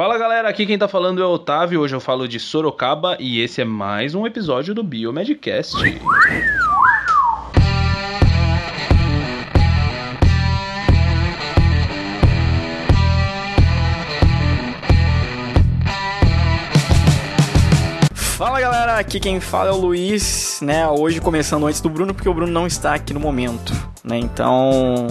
Fala galera, aqui quem tá falando é o Otávio. Hoje eu falo de Sorocaba e esse é mais um episódio do Biomedcast. Fala galera, aqui quem fala é o Luiz, né? Hoje começando antes do Bruno, porque o Bruno não está aqui no momento, né? Então,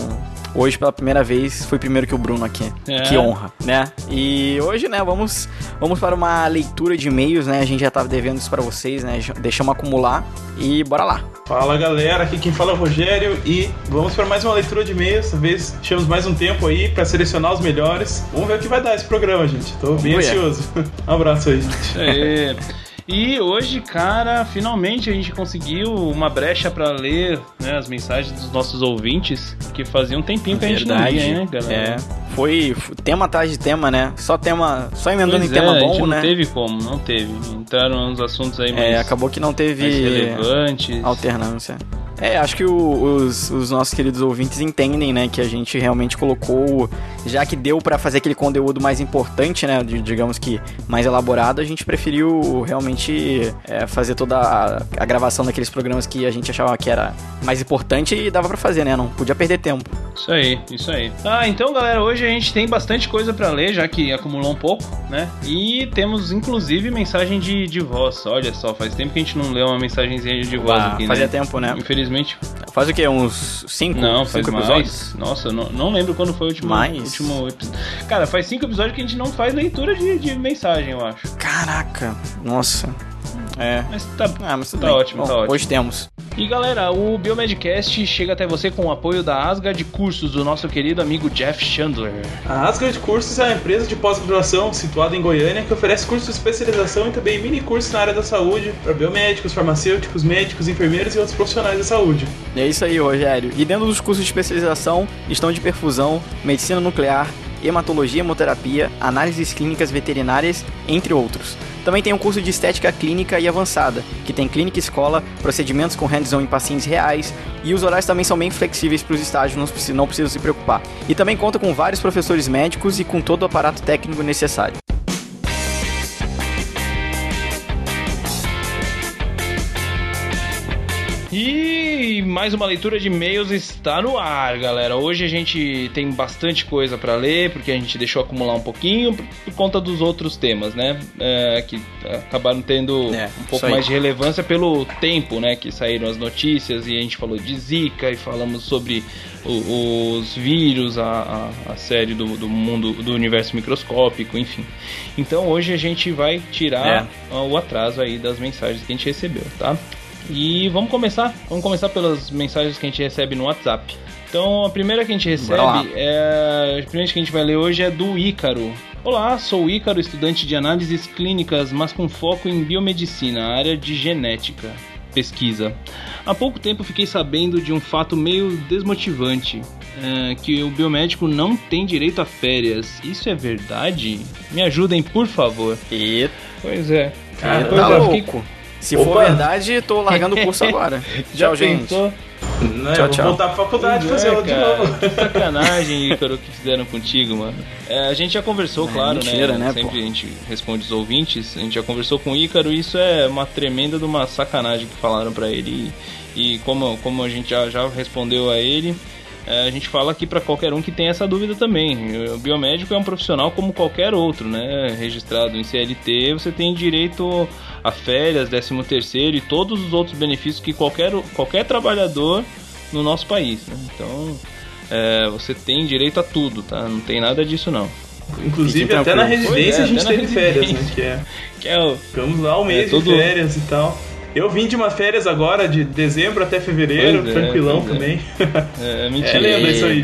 hoje pela primeira vez foi primeiro que o Bruno aqui. É. Que honra, né? E hoje, né, vamos vamos para uma leitura de e-mails, né? A gente já tava devendo isso para vocês, né? Deixamos acumular e bora lá. Fala galera, aqui quem fala é o Rogério e vamos para mais uma leitura de e-mails. Talvez tivemos mais um tempo aí para selecionar os melhores. Vamos ver o que vai dar esse programa, gente. Tô bem ansioso. Um abraço aí, gente. É. E hoje, cara, finalmente a gente conseguiu uma brecha pra ler né, as mensagens dos nossos ouvintes, que fazia um tempinho que a gente não lia, né, galera? É. Foi foi tema atrás de tema, né? Só tema, só emendando Pois em tema é, a bom, gente né? não teve como, não teve. Entraram uns assuntos aí mais, É, acabou que não mais teve relevantes. alternância. É, acho que o- os, os nossos queridos ouvintes entendem, né, que a gente realmente colocou, já que deu pra fazer aquele conteúdo mais importante, né, de- digamos que mais elaborado, a gente preferiu realmente é, fazer toda a, a gravação daqueles programas que a gente achava que era mais importante e dava pra fazer, né, não podia perder tempo. Isso aí, isso aí. Ah, então, galera, hoje a gente tem bastante coisa pra ler, já que acumulou um pouco, né? E temos, inclusive, mensagem de, de voz. Olha só, faz tempo que a gente não lê uma mensagenzinha de voz Ah, aqui, fazia né? tempo, né? Infelizmente, Faz o quê? Uns cinco, não, faz cinco mais. episódios? Nossa, não, não lembro quando foi o último, Mais? último episódio. Cara, faz cinco episódios que a gente não faz leitura de, de mensagem, eu acho. Caraca, nossa. É. Mas tá, Ah, mas Tá bem. ótimo, Bom, tá ótimo. Hoje temos. E galera, o Biomedcast chega até você com o apoio da Asga de cursos do nosso querido amigo Jeff Chandler. A Asgard Cursos é uma empresa de pós-graduação situada em Goiânia que oferece cursos de especialização e também mini cursos na área da saúde para biomédicos, farmacêuticos, médicos, enfermeiros e outros profissionais da saúde. É isso aí, Rogério. E dentro dos cursos de especialização estão de perfusão, medicina nuclear, hematologia, hemoterapia, análises clínicas veterinárias, entre outros. Também tem um curso de estética clínica e avançada, que tem clínica escola, procedimentos com hands-on em pacientes reais, e os horários também são bem flexíveis para os estágios, não precisa se preocupar. E também conta com vários professores médicos e com todo o aparato técnico necessário. E mais uma leitura de e-mails está no ar, galera. Hoje a gente tem bastante coisa para ler, porque a gente deixou acumular um pouquinho por, por conta dos outros temas, né? É, que acabaram tendo É, um pouco mais de relevância pelo tempo, né? Que saíram as notícias e a gente falou de Zika e falamos sobre o- os vírus, a, a, a série do, do mundo, do universo microscópico, enfim. Então hoje a gente vai tirar É. o atraso aí das mensagens que a gente recebeu, tá? E vamos começar. Vamos começar pelas mensagens que a gente recebe no WhatsApp. Então a primeira que a gente recebe é. A primeira que a gente vai ler hoje é do Ícaro. Olá, sou o Ícaro, estudante de análises clínicas, mas com foco em biomedicina, área de genética. Pesquisa. Há pouco tempo fiquei sabendo de um fato meio desmotivante. é, que o biomédico não tem direito a férias. Isso é verdade? Me ajudem, por favor. E Pois é. Cara, Pois tá é, louco. fiquei- se Opa. for verdade, tô largando o curso agora. Já Tchau, gente. pensou? Né? Tchau, Vou tchau. voltar pra faculdade e Pois fazer é, aula de novo. Que sacanagem, Ícaro, que fizeram contigo, mano. É, a gente já conversou, É, claro, mentira, né? né, Sempre pô? a gente responde os ouvintes. A gente já conversou com o Ícaro e isso é uma tremenda de uma sacanagem que falaram pra ele. E, e como, como a gente já, já respondeu a ele, é, a gente fala aqui pra qualquer um que tem essa dúvida também. O biomédico é um profissional como qualquer outro, né? Registrado em CLT, você tem direito a férias, 13 terceiro e todos os outros benefícios que qualquer, qualquer trabalhador no nosso país. Né? Então, é, você tem direito a tudo, tá? Não tem nada disso não. Inclusive, Fiquem até na residência Pois é, a gente na teve férias, né? Que é, Que é o, ficamos lá um mês É, tudo- de férias e tal. Eu vim de uma férias agora, de dezembro até fevereiro, Pois é, tranquilão é. também. é, mentira. É, lembra isso aí.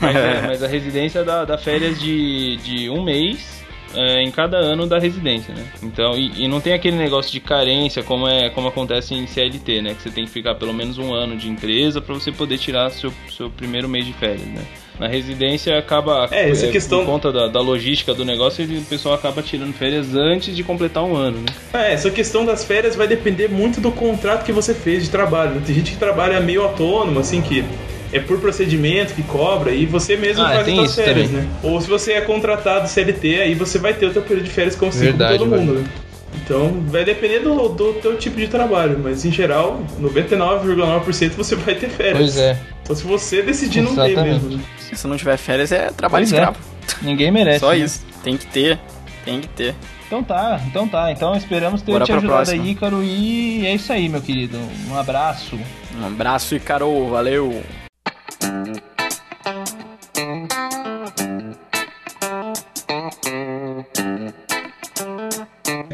mas, é, mas a residência dá, dá férias de, de um mês é, em cada ano da residência, né? Então, e, e não tem aquele negócio de carência como, é, como acontece em CLT, né? Que você tem que ficar pelo menos um ano de empresa para você poder tirar seu, seu primeiro mês de férias, né? Na residência acaba, É, essa questão- por conta da, da logística do negócio, ele- o pessoal acaba tirando férias antes de completar um ano, né? É, essa questão das férias vai depender muito do contrato que você fez de trabalho. Tem gente que trabalha meio autônomo, assim, que é por procedimento que cobra e você mesmo Ah, faz as férias, também. né? Ou se você é contratado CLT, aí você vai ter o teu período de férias como, Verdade, todo mundo, né? Então vai depender do, do teu tipo de trabalho, mas em geral, 99,9% você vai ter férias. Pois é. Então se você decidir não ter mesmo, né? Se não tiver férias, é trabalho Pois é. escravo. Ninguém merece. Só né? isso. Tem que ter. Tem que ter. Então tá, então tá. Então esperamos ter Bora te ajudado próxima. aí, Ícaro. E é isso aí, meu querido. Um abraço. Um abraço e Carol, valeu!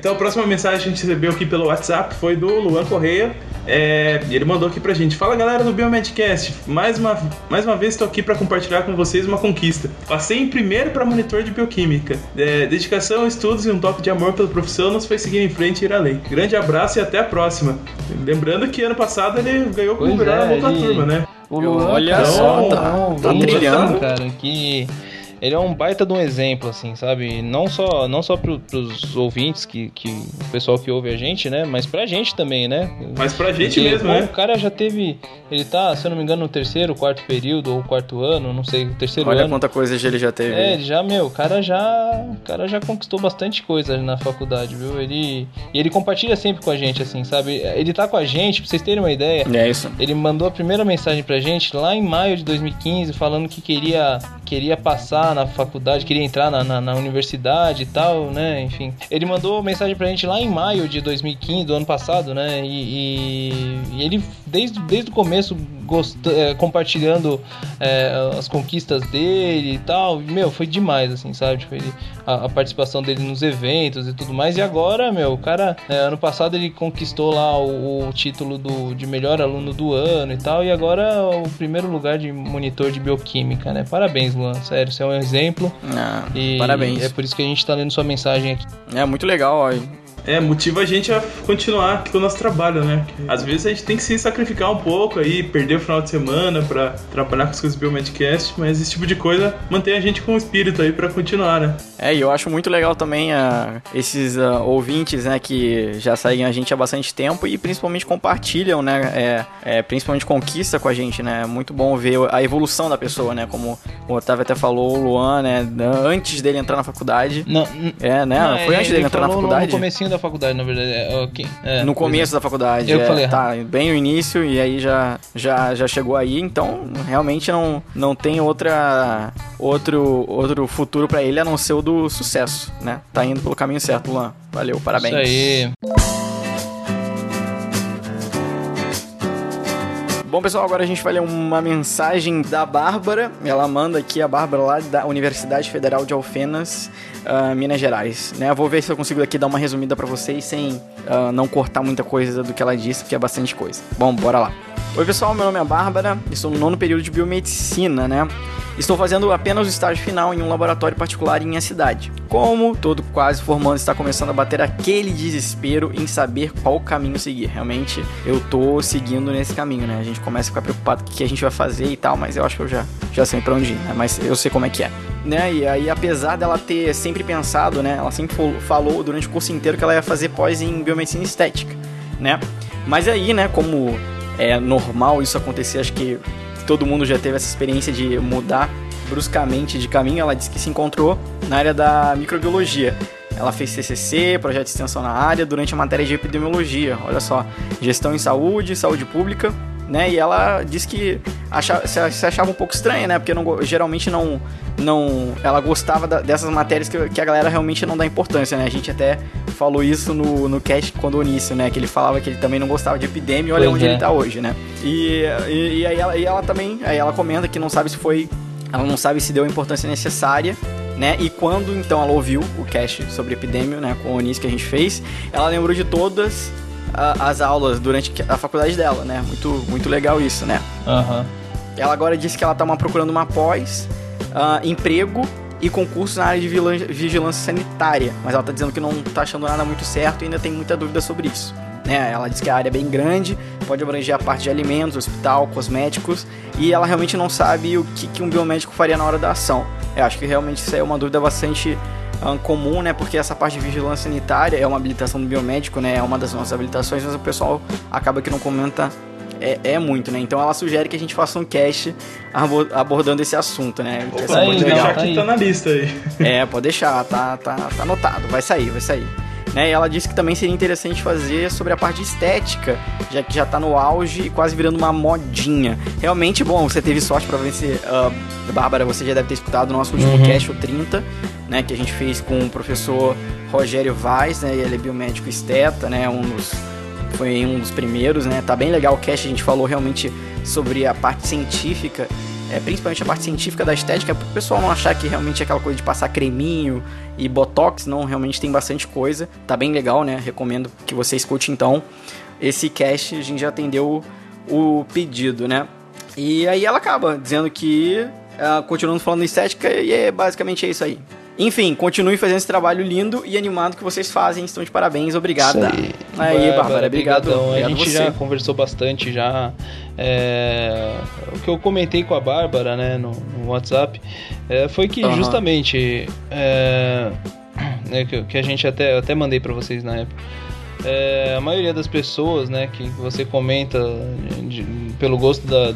Então a próxima mensagem que a gente recebeu aqui pelo WhatsApp foi do Luan Correia. É, ele mandou aqui pra gente. Fala galera do Biomedcast, mais uma, mais uma vez estou aqui para compartilhar com vocês uma conquista. Passei em primeiro para monitor de bioquímica. É, dedicação, estudos e um toque de amor pela profissão nos fez seguir em frente e ir além. Grande abraço e até a próxima. Lembrando que ano passado ele ganhou como melhor é, ele- turma, né? O Luan, Olha cara, só, tá- tá ouvinte, trilhando. cara, que ele é um baita de um exemplo, assim, sabe? Não só, não só pro, pros ouvintes, que, que o pessoal que ouve a gente, né? Mas pra gente também, né? Mas pra gente Porque, mesmo, pô, né? O cara já teve. Ele tá, se eu não me engano, no terceiro, quarto período, ou quarto ano, não sei, terceiro Olha ano. quanta coisa ele já teve. É, ele já, meu, o cara já. O cara já conquistou bastante coisa ali na faculdade, viu? Ele. E ele compartilha sempre com a gente, assim, sabe? Ele tá com a gente, pra vocês terem uma ideia. É isso. Ele mandou a primeira mensagem pra gente lá em maio de 2015, falando que queria, queria passar na faculdade, queria entrar na, na, na universidade e tal, né? Enfim. Ele mandou mensagem pra gente lá em maio de 2015, do ano passado, né? E, e- e ele, desde, desde o começo, gost, é, compartilhando é, as conquistas dele e tal. Meu, foi demais, assim, sabe? Ele, a, a participação dele nos eventos e tudo mais. E agora, meu, o cara, é, ano passado ele conquistou lá o, o título do, de melhor aluno do ano e tal. E agora é o primeiro lugar de monitor de bioquímica, né? Parabéns, Luan. Sério, você é um exemplo. Ah, E Parabéns. É por isso que a gente tá lendo sua mensagem aqui. É muito legal, ó. É, motiva a gente a continuar com o nosso trabalho, né? Às vezes a gente tem que se sacrificar um pouco aí, perder o final de semana pra trabalhar com as coisas do Biomedcast, mas esse tipo de coisa mantém a gente com o espírito aí pra continuar, né? É, e eu acho muito legal também ah, esses ah, ouvintes, né, que já seguem a gente há bastante tempo e principalmente compartilham, né, é, é, principalmente conquista com a gente, né, é muito bom ver a evolução da pessoa, né, como o Otávio até falou, o Luan, né, antes dele entrar na faculdade, Não, é, né, não, foi antes ele dele entrar na faculdade? No comecinho da faculdade, na verdade. É, ok. É, no pois começo da faculdade. Eu é, falei Tá, bem no início e aí já, já, já chegou aí, então realmente não, não tem outra, outro, outro futuro pra ele a não ser o do sucesso, né? Tá indo pelo caminho certo, Luan. Valeu, é. parabéns. Isso aí. Bom, pessoal, agora a gente vai ler uma mensagem da Bárbara. Ela manda aqui a Bárbara lá da Universidade Federal de Alfenas, ah, Minas Gerais. Né? Eu vou ver se eu consigo aqui dar uma resumida pra vocês sem ah, não cortar muita coisa do que ela disse, porque é bastante coisa. Bom, bora lá. Oi, pessoal, meu nome é Bárbara, estou no nono período de biomedicina, né? Estou fazendo apenas o estágio final em um laboratório particular em minha cidade. Como todo quase formando está começando a bater aquele desespero em saber qual caminho seguir. Realmente eu tô seguindo nesse caminho, né? A gente começa a ficar preocupado com o que a gente vai fazer e tal, mas eu acho que eu já, já sei pra onde ir, né? Mas eu sei como é que é. Né? E aí, apesar dela ter sempre pensado, né? Ela sempre falou durante o curso inteiro que ela ia fazer pós em biomedicina estética, né? Mas aí, né, como é normal isso acontecer, acho que todo mundo já teve essa experiência de mudar bruscamente de caminho. Ela disse que se encontrou na área da microbiologia. Ela fez TCC, projeto de extensão na área, durante a matéria de epidemiologia. Olha só, gestão em saúde, saúde pública, né? E ela disse que achava, se achava um pouco estranha, né? Porque não geralmente não, não, ela gostava da- dessas matérias que, que a galera realmente não dá importância, né? A gente até falou isso no, no cast quando o início, né? Que ele falava que ele também não gostava de epidemia. Olha Pois onde é. ele tá hoje, né? E, e, e aí ela, e ela também, aí ela comenta que não sabe se foi, ela não sabe se deu a importância necessária, né? E quando então ela ouviu o cast sobre epidemia, né, com o Onis que a gente fez, ela lembrou de todas a- as aulas durante a faculdade dela, né? Muito, muito legal isso, né? Aham. Ela agora disse que ela tá uma- procurando uma pós, ah, emprego e concurso na área de vigilância sanitária. Mas ela tá dizendo que não tá achando nada muito certo e ainda tem muita dúvida sobre isso. Né? Ela diz que a área é bem grande, pode abranger a parte de alimentos, hospital, cosméticos, e ela realmente não sabe o que, que um biomédico faria na hora da ação. Eu acho que realmente isso aí é uma dúvida bastante ah, comum, né? Porque essa parte de vigilância sanitária é uma habilitação do biomédico, né? É uma das nossas habilitações, mas o pessoal acaba que não comenta é, é, muito, né? Então ela sugere que a gente faça um cast abordando esse assunto, né? Opa, pode deixar que tá na lista aí. É, pode deixar, tá, tá, tá anotado, vai sair, vai sair. Né, e ela disse que também seria interessante fazer sobre a parte estética, já que já tá no auge e quase virando uma modinha. Realmente, bom, você teve sorte para vencer. Uh, Bárbara, você já deve ter escutado o nosso último uhum. cast, o 30, né, que a gente fez com o professor Rogério Vaz, né, ele é biomédico esteta, né, um dos, foi um dos primeiros, né, tá bem legal o cast, a gente falou realmente sobre a parte científica é, principalmente a parte científica da estética, para o pessoal não achar que realmente é aquela coisa de passar creminho e botox, não, realmente tem bastante coisa, tá bem legal, né? Recomendo que você escute então esse cast, a gente já atendeu o pedido, né? E aí ela acaba dizendo que, uh, continuando falando estética, e é basicamente é isso aí. Enfim, continue fazendo esse trabalho lindo e animado que vocês fazem. Estão de parabéns. Obrigada. Aí Bárbara. Obrigado. obrigado. A gente você. já conversou bastante já. É, o que eu comentei com a Bárbara, né, no, no WhatsApp, é, foi que uhum. justamente é, é, que, que, a gente até, até mandei para vocês na época. É, a maioria das pessoas, né, que você comenta de, pelo gosto da,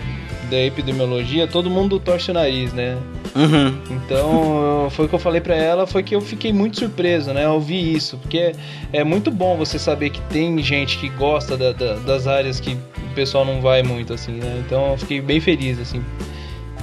da epidemiologia, todo mundo torce o nariz, né? Uhum. Então, foi o que eu falei para ela, foi que eu fiquei muito surpreso, né, ao ouvir isso, porque é, é muito bom você saber que tem gente que gosta da, da, das áreas que o pessoal não vai muito, assim, né? Então, eu fiquei bem feliz, assim.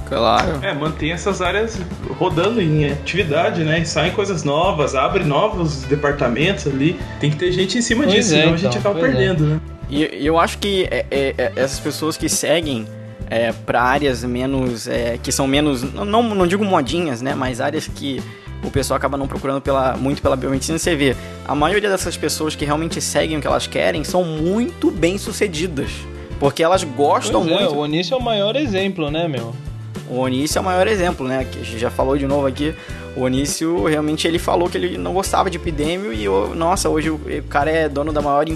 Claro. É, mantém essas áreas rodando em atividade, né? E saem coisas novas, abre novos departamentos ali. Tem que ter gente em cima pois disso, é, senão então, a gente então, acaba perdendo, é. né? E eu acho que é, é, é essas pessoas que seguem é, para áreas menos. É, que são menos. Não, não digo modinhas, né? Mas áreas que o pessoal acaba não procurando pela, muito pela biomedicina. Você vê, a maioria dessas pessoas que realmente seguem o que elas querem são muito bem sucedidas. Porque elas gostam pois é, muito. É, o Onísio é o maior exemplo, né, meu? O Onísio é o maior exemplo, né? Que a gente já falou de novo aqui. O Onísio realmente ele falou que ele não gostava de epidêmio e, nossa, hoje o, o cara é dono da maior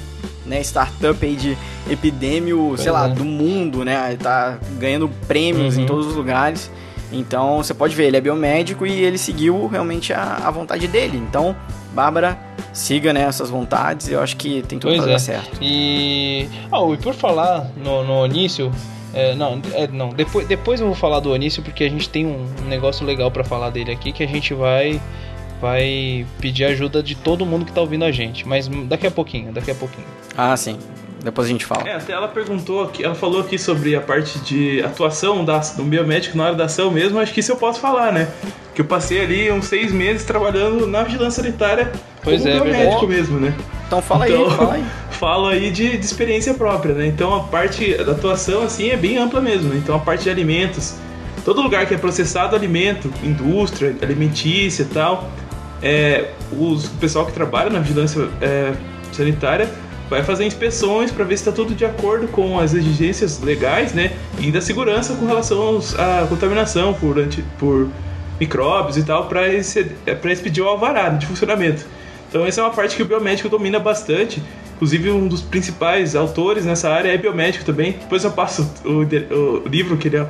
né, startup aí de epidêmio, sei lá, é. do mundo, né? Tá ganhando prêmios uhum. em todos os lugares. Então você pode ver, ele é biomédico e ele seguiu realmente a, a vontade dele. Então, Bárbara, siga né, essas vontades, eu acho que tem tudo pois pra é. dar certo. E. Oh, e por falar no, no início. É, não, é, não depois, depois eu vou falar do Onício porque a gente tem um negócio legal para falar dele aqui que a gente vai vai pedir ajuda de todo mundo que tá ouvindo a gente. Mas daqui a pouquinho, daqui a pouquinho. Ah, sim. Depois a gente fala. É, até ela perguntou aqui, ela falou aqui sobre a parte de atuação da, do biomédico na hora da ação mesmo, acho que isso eu posso falar, né? Que eu passei ali uns seis meses trabalhando na vigilância sanitária pois como é, biomédico verdade. mesmo, né? Então fala então, aí, fala aí. Falo aí de, de, experiência própria, né? Então a parte da atuação, assim, é bem ampla mesmo, né? Então a parte de alimentos, todo lugar que é processado alimento, indústria, alimentícia e tal, é, os, o pessoal que trabalha na vigilância é, sanitária vai fazer inspeções para ver se está tudo de acordo com as exigências legais, né? E da segurança com relação à contaminação por, anti, por micróbios e tal, para expedir o alvará de funcionamento. Então, essa é uma parte que o biomédico domina bastante. Inclusive, um dos principais autores nessa área é biomédico também. Depois eu passo o, o livro que ele,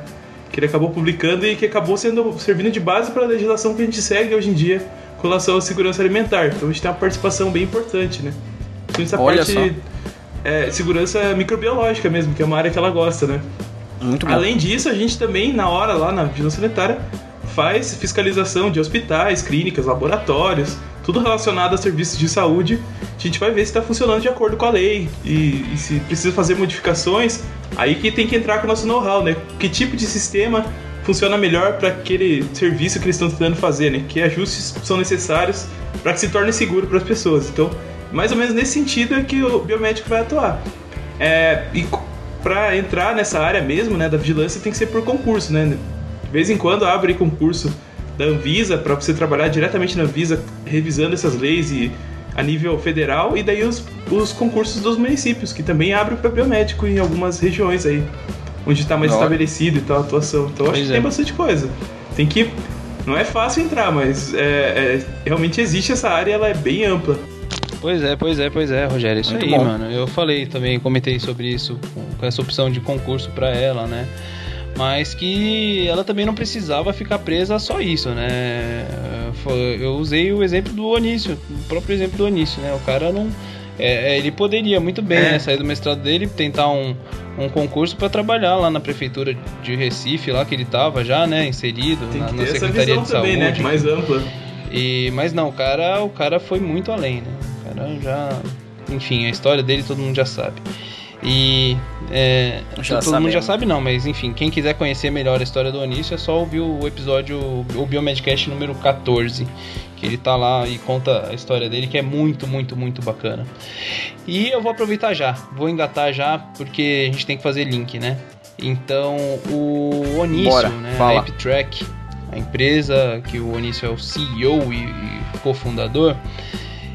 que ele acabou publicando e que acabou sendo servindo de base para a legislação que a gente segue hoje em dia com relação à segurança alimentar. Então, a gente tem uma participação bem importante, né? Essa Olha parte só. É, segurança microbiológica mesmo, que é uma área que ela gosta, né? Muito bom. Além disso, a gente também, na hora lá na vigilância sanitária, faz fiscalização de hospitais, clínicas, laboratórios, tudo relacionado a serviços de saúde. A gente vai ver se está funcionando de acordo com a lei e, e, se precisa fazer modificações. Aí que tem que entrar com o nosso know-how, né? Que tipo de sistema funciona melhor para aquele serviço que eles estão tentando fazer, né? Que ajustes são necessários para que se torne seguro para as pessoas. Então, mais ou menos nesse sentido é que o biomédico vai atuar. É, e para entrar nessa área mesmo, né, da vigilância, tem que ser por concurso, né? De vez em quando abre concurso da Anvisa para você trabalhar diretamente na Anvisa, revisando essas leis e a nível federal, e daí os, os concursos dos municípios, que também abrem para biomédico em algumas regiões aí, onde está mais Não. estabelecido e tal a atuação. Então pois acho que é. tem bastante coisa. Tem que. Não é fácil entrar, mas é, é, realmente existe essa área ela é bem ampla. Pois é, pois é, pois é, Rogério. Isso Muito aí, bom. mano. Eu falei também, comentei sobre isso, com essa opção de concurso para ela, né? Mas que ela também não precisava ficar presa a só isso, né? Eu usei o exemplo do Onício, o próprio exemplo do Onício, né? O cara não. É, é ele poderia muito bem é. né, sair do mestrado dele, tentar um, um concurso para trabalhar lá na prefeitura de Recife, lá que ele tava já, né, inserido Tem na, que na ter essa Secretaria visão de também, Saúde. né? Mais ampla. E, mas não, o cara, o cara foi muito além, né? O cara já. Enfim, a história dele todo mundo já sabe. E. É, Já todo mundo já sabemos. sabe, não, mas enfim, quem quiser conhecer melhor a história do Onísio é só ouvir o episódio, o Biomedcast número 14, que ele tá lá e conta a história dele, que é muito, muito, muito bacana. E eu vou aproveitar já, vou engatar já, porque a gente tem que fazer link, né? Então, o Onísio, Bora, né? fala. A Track, a empresa que o Onísio é o CEO e, e cofundador,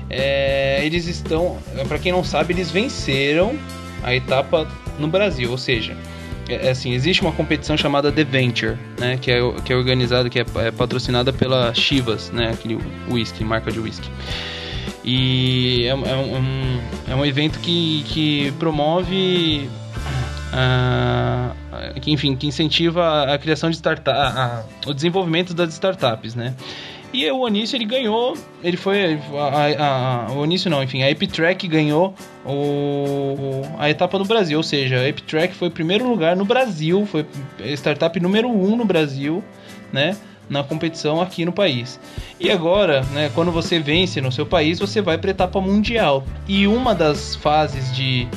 é, eles estão, para quem não sabe, eles venceram a etapa no Brasil, ou seja, é, é assim, existe uma competição chamada The Venture, né, que é, que é organizada, que é, é patrocinada pela Chivas, né, aquele whisky, marca de whisky. E é, é um, é um evento que, que promove ah, que, enfim, que incentiva a criação de startup, o desenvolvimento das startups, né? E o Onísio ele ganhou, ele foi a, a- a- o Onísio não, enfim, a Epitrack ganhou o, a etapa do Brasil, ou seja, a Epitrack foi primeiro lugar no Brasil, foi startup número um no Brasil, né? Na competição aqui no país. E agora, né, quando você vence no seu país, você vai para a etapa mundial. E uma das fases de,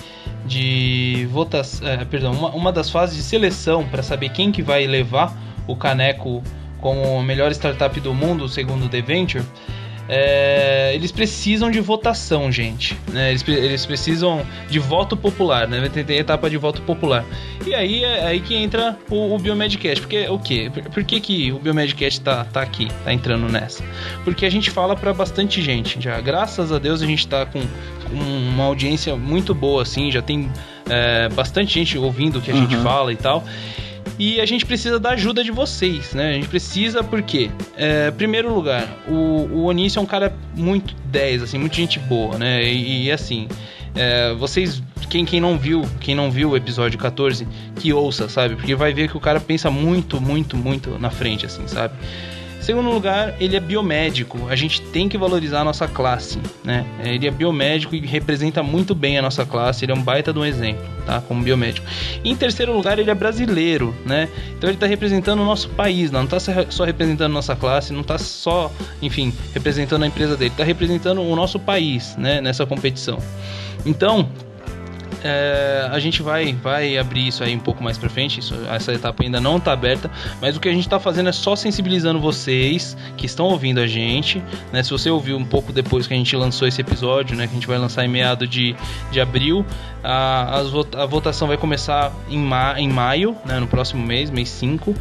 de votação, perdão, uma, uma das fases de seleção para saber quem que vai levar o caneco como a melhor startup do mundo, segundo o The Venture, é, eles precisam de votação, gente. né? Eles, eles precisam de voto popular, né? Ter, ter etapa de voto popular. E aí é aí que entra o, o Biomedcast. Porque o quê? Por, por que, que o Biomedcast tá, tá aqui, tá entrando nessa? Porque a gente fala para bastante gente já. Graças a Deus a gente tá com, com uma audiência muito boa, assim. Já tem é, bastante gente ouvindo o que a gente Uhum. fala e tal. E a gente precisa da ajuda de vocês, né? A gente precisa porque, é, primeiro lugar, o, o Onísio é um cara muito 10, assim, muito gente boa, né? E, e, assim, é, vocês, quem, quem não viu, quem não viu o episódio 14, que ouça, sabe? Porque vai ver que o cara pensa muito, muito, muito na frente, assim, sabe? Segundo lugar, ele é biomédico. A gente tem que valorizar a nossa classe, né? Ele é biomédico e representa muito bem a nossa classe. Ele é um baita de um exemplo, tá? Como biomédico. Em terceiro lugar, ele é brasileiro, né? Então ele está representando o nosso país, não está só representando nossa classe, não está só, enfim, representando a empresa dele, está representando o nosso país, né? Nessa competição. Então, é, a gente vai, vai abrir isso aí um pouco mais pra frente. Isso, essa etapa ainda não tá aberta, mas o que a gente tá fazendo é só sensibilizando vocês que estão ouvindo a gente. Né? Se você ouviu um pouco depois que a gente lançou esse episódio, né? Que a gente vai lançar em meado de, de abril, a, vota- a votação vai começar em, ma em maio, né? No próximo mês, mês 5.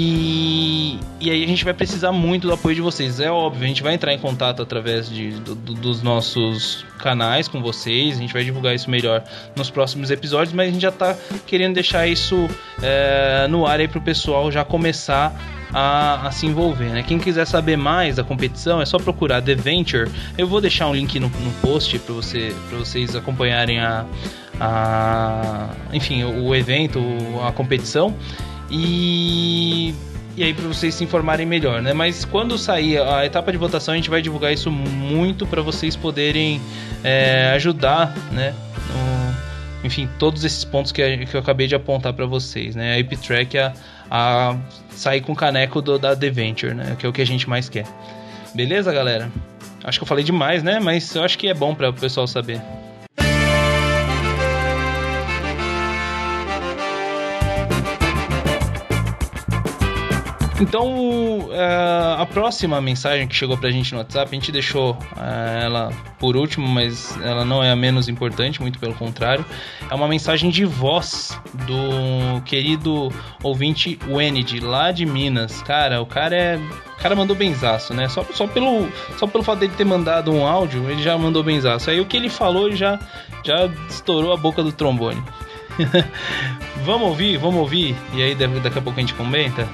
E, e aí a gente vai precisar muito do apoio de vocês. É óbvio, a gente vai entrar em contato através de, do- do- dos nossos canais com vocês. A gente vai divulgar isso melhor nos próximos episódios, mas a gente já tá querendo deixar isso é, no ar aí pro pessoal já começar a, a se envolver, né? Quem quiser saber mais da competição é só procurar The Venture. Eu vou deixar um link no, no post para você, pra vocês acompanharem a, a enfim, o, o evento, a competição e e aí para vocês se informarem melhor, né? Mas quando sair a etapa de votação, a gente vai divulgar isso muito para vocês poderem é, ajudar, né? Enfim, todos esses pontos que, que eu acabei de apontar para vocês, né? A Epitrack a, a sair com o caneco do, da The Venture, né? Que é o que a gente mais quer. Beleza, galera? Acho que eu falei demais, né? Mas eu acho que é bom para o pessoal saber. Então, é, a próxima mensagem que chegou pra gente no WhatsApp, a gente deixou é, ela por último, mas ela não é a menos importante, muito pelo contrário. É uma mensagem de voz do querido ouvinte Wenid, lá de Minas. Cara, o cara é. O cara mandou benzaço, né? Só, só, pelo, só pelo fato dele ter mandado um áudio, ele já mandou benzaço. Aí o que ele falou, já, já estourou a boca do trombone. vamos ouvir, vamos ouvir. E aí daqui a pouco a gente comenta.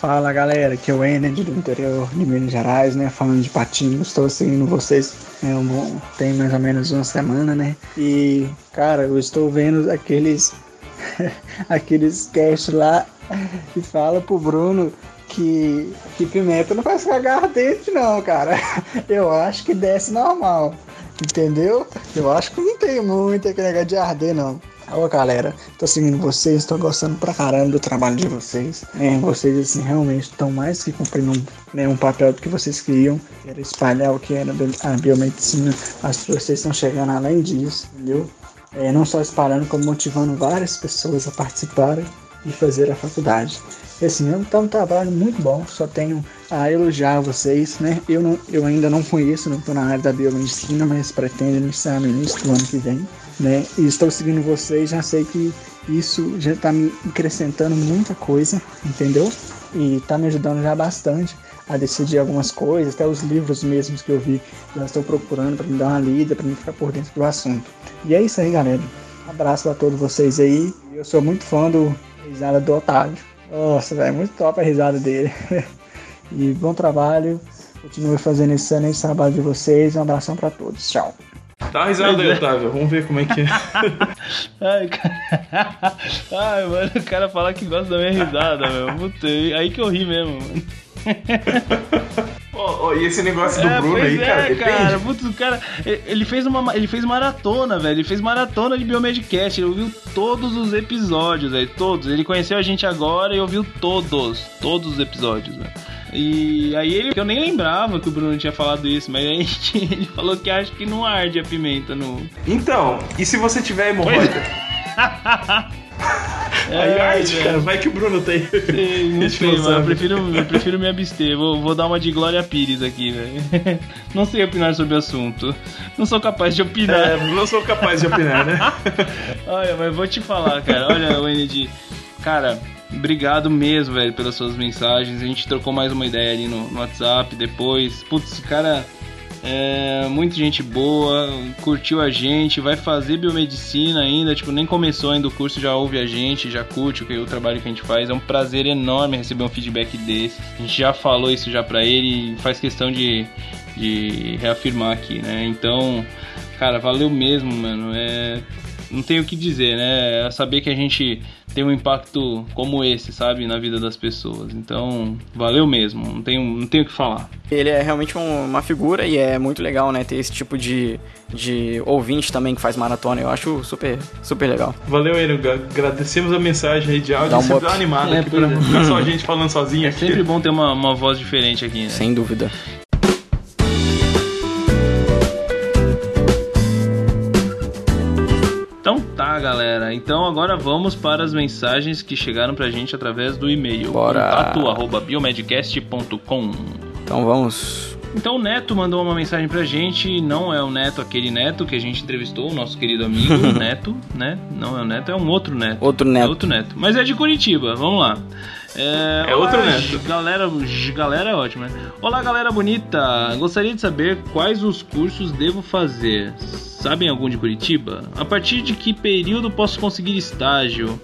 Fala galera, aqui é o Ened do interior de Minas Gerais, né? Falando de patinho, estou seguindo vocês é, um, bom- tem mais ou menos uma semana, né? E cara, eu estou vendo aqueles aqueles cast lá e fala pro Bruno que, que pimenta não faz cagar dente não, cara. Eu acho que desce normal, entendeu? Eu acho que não tem muito aquele negócio de arder não. Ô galera, tô seguindo vocês, tô gostando pra caramba do trabalho de vocês. É, vocês assim realmente estão mais que cumprindo um, né, um papel do que vocês queriam, que era espalhar o que era a biomedicina. As vocês estão chegando além disso, entendeu? É, não só espalhando, como motivando várias pessoas a participarem e fazer a faculdade. Assim, é um trabalho muito bom, só tenho a elogiar vocês, né? Eu, não, eu ainda não conheço, não estou na área da biomedicina, mas pretendo iniciar no ano que vem né? E estou seguindo vocês, já sei que isso já está me acrescentando muita coisa, entendeu? E está me ajudando já bastante a decidir algumas coisas, até os livros mesmos que eu vi, já estou procurando para me dar uma lida, para me ficar por dentro do assunto. E é isso aí, galera. Um abraço a todos vocês aí. Eu sou muito fã do risada do Otávio. Nossa, velho, muito top a risada dele. e bom trabalho. Continue fazendo esse excelente trabalho de vocês. Um abração para todos. Tchau. Dá uma risada aí, é. Otávio. Vamos ver como é que é. Ai, cara. Ai, mano, o cara falar que gosta da minha risada, meu. Puta, aí que eu ri mesmo, mano. Oh, oh, e esse negócio do é, Bruno aí, é, cara, cara, putz, cara, ele fez uma ele fez maratona, velho. Ele fez maratona de Biomedcast, ele ouviu todos os episódios, velho, todos. Ele conheceu a gente agora e ouviu todos, todos os episódios, velho. E aí ele, eu nem lembrava que o Bruno tinha falado isso, mas aí ele falou que acha que não arde a pimenta no. Então, e se você tiver hemorroida? É, aí arde, cara. Vai que o Bruno tem. Sim, não sei, mano. Eu prefiro, eu prefiro me abster. Vou, vou dar uma de Glória Pires aqui, velho. Não sei opinar sobre o assunto. Não sou capaz de opinar. É, não sou capaz de opinar, né? Olha, mas vou te falar, cara. Olha, o ND. Cara, Obrigado mesmo, velho, pelas suas mensagens. A gente trocou mais uma ideia ali no, no WhatsApp depois. Putz, cara, é, muita gente boa, curtiu a gente, vai fazer biomedicina ainda, tipo, nem começou ainda o curso, já ouve a gente, já curte o, o trabalho que a gente faz. É um prazer enorme receber um feedback desse. A gente já falou isso já pra ele e faz questão de, de reafirmar aqui, né? Então, cara, valeu mesmo, mano. É, não tenho o que dizer, né? É saber que a gente tem um impacto como esse, sabe, na vida das pessoas. Então, valeu mesmo, não tenho, não tenho o que falar. Ele é realmente um, uma figura e é muito legal, né, ter esse tipo de, de ouvinte também que faz maratona. Eu acho super, super legal. Valeu, ele. Agradecemos a mensagem aí de áudio. Dá um sempre animada é, aqui pra é. ficar só a gente falando sozinho. É aqui. sempre bom ter uma, uma voz diferente aqui, né? Sem dúvida. Galera. Então agora vamos para as mensagens que chegaram pra gente através do e-mail. Bora. biomedcast.com Então vamos. Então o Neto mandou uma mensagem pra gente. Não é o Neto, aquele Neto que a gente entrevistou, o nosso querido amigo Neto, né? Não é o Neto, é um outro Neto. Outro Neto. É outro Neto. Mas é de Curitiba, vamos lá. É, é outro Neto. Galera, galera é ótima, né? Olá, galera bonita. Gostaria de saber quais os cursos devo fazer. Sabem algum de Curitiba? A partir de que período posso conseguir estágio?